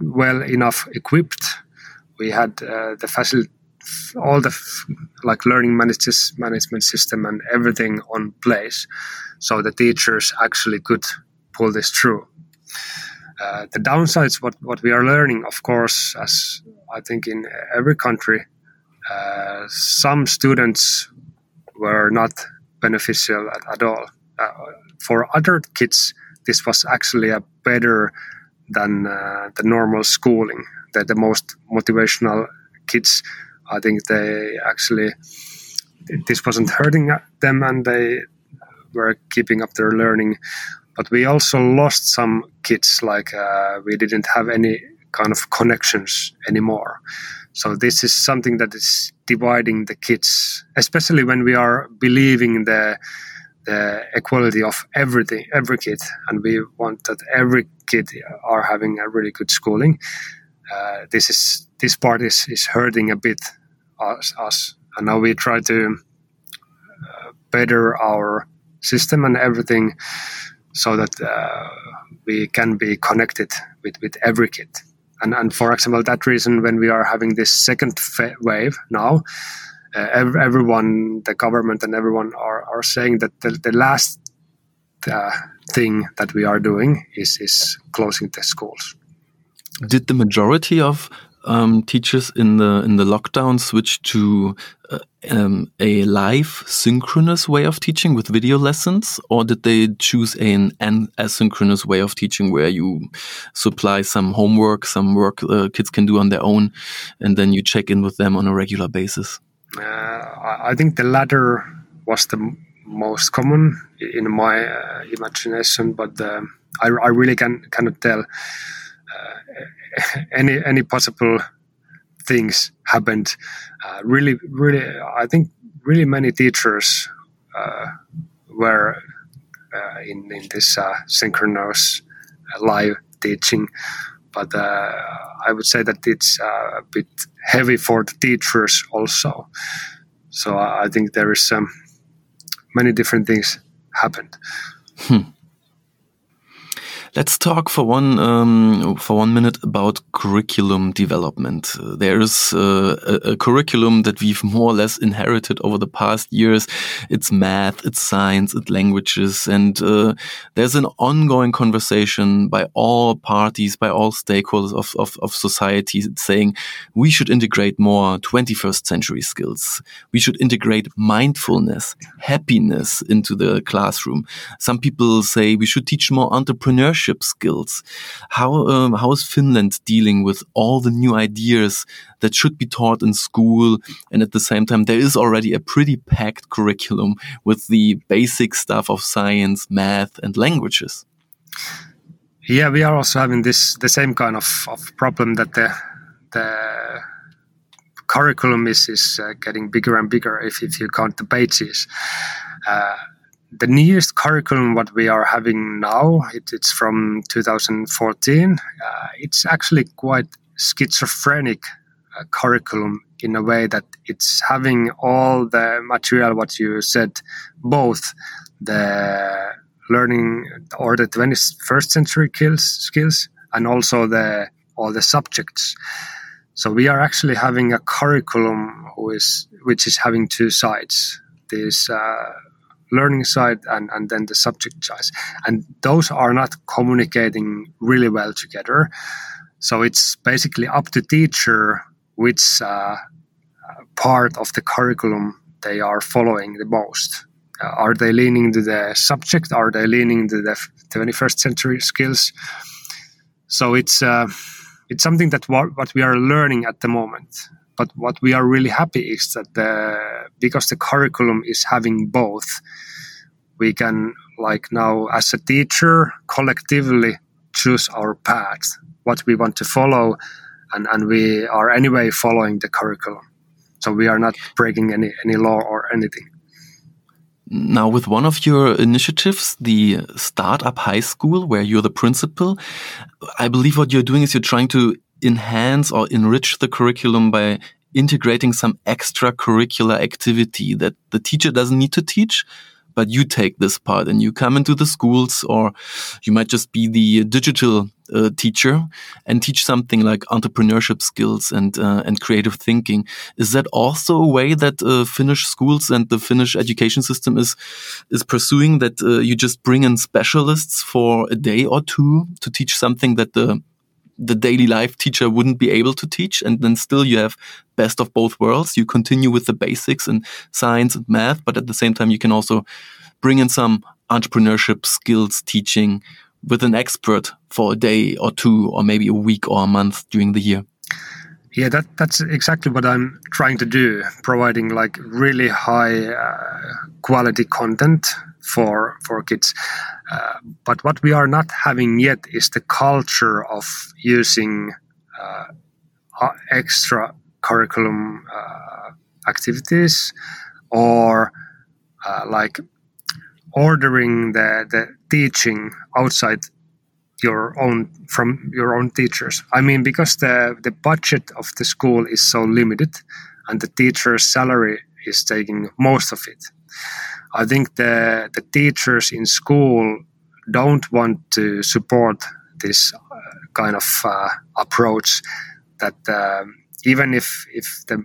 well enough equipped. We had uh, the facility, all the like learning management system and everything on place, so the teachers actually could pull this through. Uh, the downsides, what what we are learning, of course, as I think in every country, uh, some students were not beneficial at, at all. Uh, for other kids, this was actually a better than uh, the normal schooling. That the most motivational kids, I think they actually this wasn't hurting them, and they were keeping up their learning, but we also lost some kids. Like uh, we didn't have any kind of connections anymore. So this is something that is dividing the kids, especially when we are believing the the equality of everything, every kid, and we want that every kid are having a really good schooling. Uh, this is this part is, is hurting a bit us, us, and now we try to uh, better our system and everything so that uh, we can be connected with, with every kid. And, and for example, that reason, when we are having this second wave now, uh, everyone, the government and everyone are, are saying that the, the last uh, thing that we are doing is, is closing the schools. Did the majority of um, teachers in the in the lockdown switch to uh, um, a live synchronous way of teaching with video lessons, or did they choose an, an asynchronous way of teaching where you supply some homework, some work uh, kids can do on their own, and then you check in with them on a regular basis? Uh, I think the latter was the most common in my uh, imagination, but uh, I, I, really can cannot tell (laughs) any any possible things happened. Uh, really, really, I think really many teachers uh, were uh, in in this uh, synchronous uh, live teaching, but uh, I would say that it's a bit heavy for the teachers also. So I think there is um, many different things happened. Hmm. Let's talk for one um, for one minute about curriculum development. There is uh, a, a, curriculum that we've more or less inherited over the past years. It's math, it's science, it's languages, and uh, there's an ongoing conversation by all parties, by all stakeholders of, of, of society, saying we should integrate more 21st century skills. We should integrate mindfulness, happiness into the classroom. Some people say we should teach more entrepreneurship skills. How um, how is Finland dealing with all the new ideas that should be taught in school, and at the same time there is already a pretty packed curriculum with the basic stuff of science, math, and languages. Yeah, we are also having this the same kind of, of problem that the the curriculum is is uh, getting bigger and bigger if, if you count the pages. Uh, the newest curriculum what we are having now it, it's from 2014 uh, it's actually quite schizophrenic uh, curriculum in a way that it's having all the material what you said both the learning or the 21st century skills skills and also the all the subjects. So we are actually having a curriculum who is which is having two sides. This uh, learning side and, and then the subject side. And those are not communicating really well together. So it's basically up to teacher which uh, part of the curriculum they are following the most. Uh, are they leaning to the subject? Are they leaning to the 21st century skills? So it's uh, it's something that what, what we are learning at the moment. But what we are really happy is that the, because the curriculum is having both, we can like now as a teacher collectively choose our path, what we want to follow, and, and we are anyway following the curriculum. So we are not breaking any, any law or anything. Now, with one of your initiatives, the Startup High School, where you're the principal, I believe what you're doing is you're trying to enhance or enrich the curriculum by integrating some extracurricular activity that the teacher doesn't need to teach, but you take this part and you come into the schools, or you might just be the digital uh, teacher and teach something like entrepreneurship skills and uh, and creative thinking. Is that also a way that uh, Finnish schools and the Finnish education system is is pursuing? That uh, you just bring in specialists for a day or two to teach something that the the daily life teacher wouldn't be able to teach. And then still you have best of both worlds. You continue with the basics in science and math, but at the same time, you can also bring in some entrepreneurship skills teaching with an expert for a day or two, or maybe a week or a month during the year. Yeah, that that's exactly what I'm trying to do, providing like really high uh, quality content for for kids. Uh, but what we are not having yet is the culture of using uh, extra curriculum uh, activities or uh, like ordering the, the teaching outside your own from your own teachers. I mean because the the budget of the school is so limited and the teacher's salary is taking most of it. I think the the teachers in school don't want to support this uh, kind of uh, approach that um, even if if the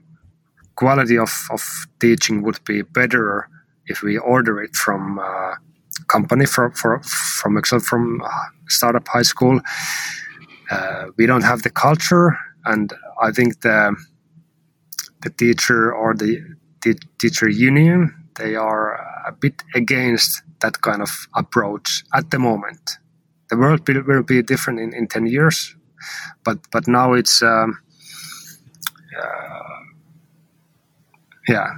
quality of, of teaching would be better if we order it from uh, company for, for from example from uh, startup high school. Uh, we don't have the culture and i think the the teacher or the, the teacher union they are a bit against that kind of approach at the moment. The world will, be different in, in 10 years but but now it's um, uh, yeah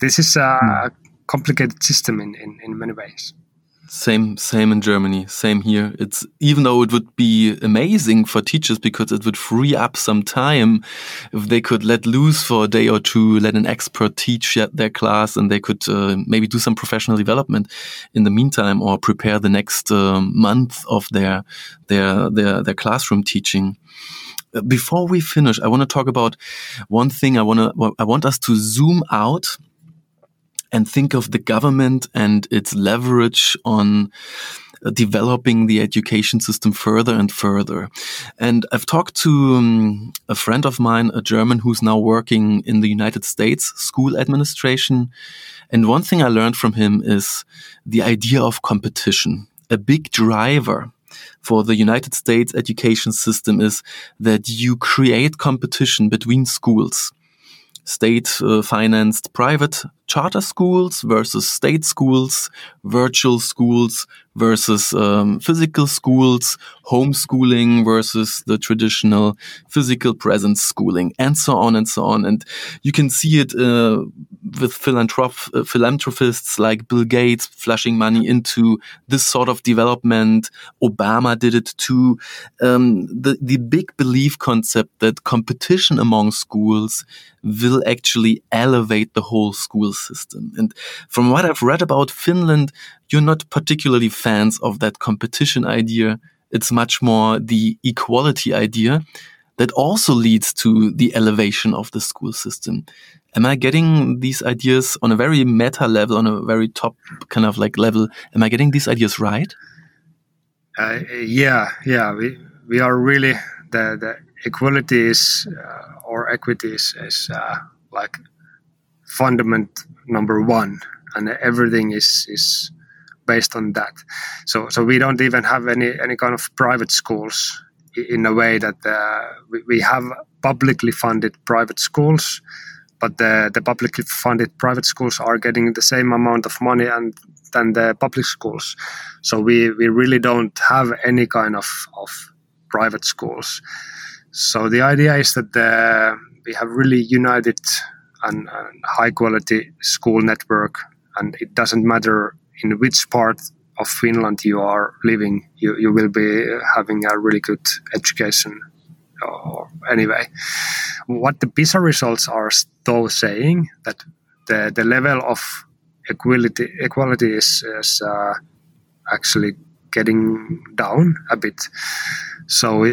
this is a complicated system in, in, in many ways same, same in Germany. Same here. It's even though it would be amazing for teachers because it would free up some time if they could let loose for a day or two, let an expert teach their class, and they could uh, maybe do some professional development in the meantime, or prepare the next uh, month of their their their their classroom teaching before we finish, I want to talk about one thing. I want to, I want us to zoom out and think of the government and its leverage on uh, developing the education system further and further. And I've talked to um, a friend of mine, a German who's now working in the United States school administration. And one thing I learned from him is the idea of competition. A big driver for the United States education system is that you create competition between schools state uh, financed private charter schools versus state schools, virtual schools versus um, physical schools, homeschooling versus the traditional physical presence schooling, and so on and so on. And you can see it uh, with philanthrop- uh, philanthropists like Bill Gates flushing money into this sort of development. Obama did it too. Um, the, the big belief concept that competition among schools will actually elevate the whole school system. And from what I've read about Finland, you're not particularly fans of that competition idea. It's much more the equality idea that also leads to the elevation of the school system. Am I getting these ideas on a very meta level, on a very top kind of like level? Am I getting these ideas right? Uh, yeah, yeah, we we are really the the equality is uh, or equity is, is uh, like fundament number one, and everything is is based on that. So so we don't even have any any kind of private schools in a way that uh, we, we have publicly funded private schools but the, the publicly funded private schools are getting the same amount of money and than the public schools so we, we really don't have any kind of, of private schools so the idea is that the, we have really united and, and high quality school network and it doesn't matter in which part of Finland you are living, you, you will be having a really good education. Or anyway, what the PISA results are though saying that the, the level of equality equality is, is uh, actually getting down a bit. So uh,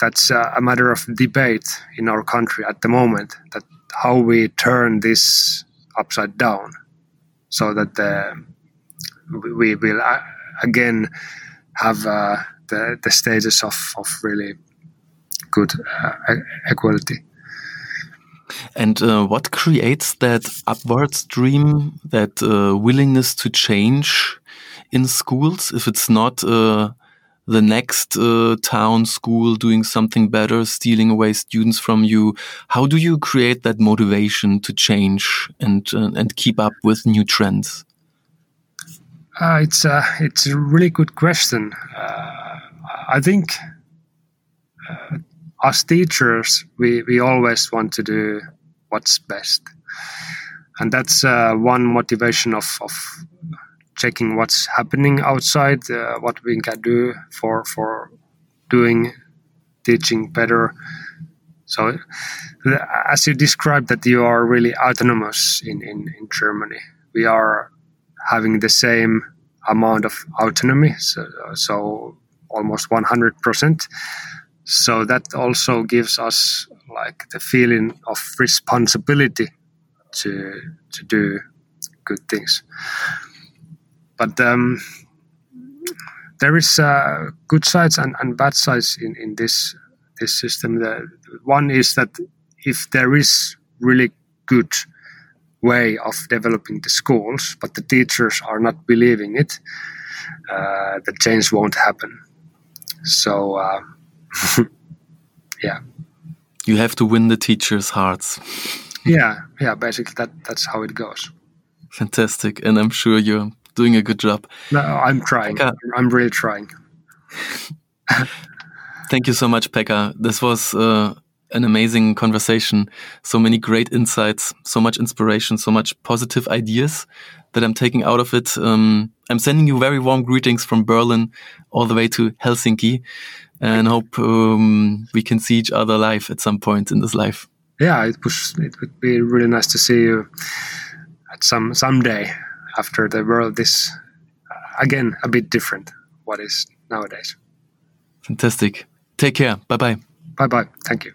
that's a matter of debate in our country at the moment that how we turn this upside down so that the, we will uh, again have uh, the, the status of, of really good uh, equality. And uh, what creates that upward stream, that uh, willingness to change in schools? If it's not uh, the next uh, town school doing something better, stealing away students from you. How do you create that motivation to change and uh, and keep up with new trends? Uh, it's a it's a really good question. Uh, I think uh, as teachers, we we always want to do what's best, and that's uh, one motivation of of checking what's happening outside, uh, what we can do for for doing teaching better. So, as you described, that you are really autonomous in, in, in Germany. We are having the same amount of autonomy, so, so almost 100%. So that also gives us like the feeling of responsibility to to do good things. But um, there is uh, good sides and, and bad sides in, in this this system. The, one is that if there is really good way of developing the schools, but the teachers are not believing it, uh, the change won't happen. So, uh, (laughs) yeah. You have to win the teachers' hearts. Yeah, yeah. Basically, that that's how it goes. Fantastic, and I'm sure you're doing a good job. No, I'm trying. Pekka. I'm really trying. (laughs) Thank you so much, Pekka. This was uh, an amazing conversation. So many great insights, so much inspiration, so much positive ideas that I'm taking out of it. Um, I'm sending you very warm greetings from Berlin all the way to Helsinki and hope um, we can see each other live at some point in this life. Yeah, it was. It would be really nice to see you at some someday after the world is uh, again a bit different. What is nowadays. Fantastic. Take care. Bye bye. Bye bye. Thank you.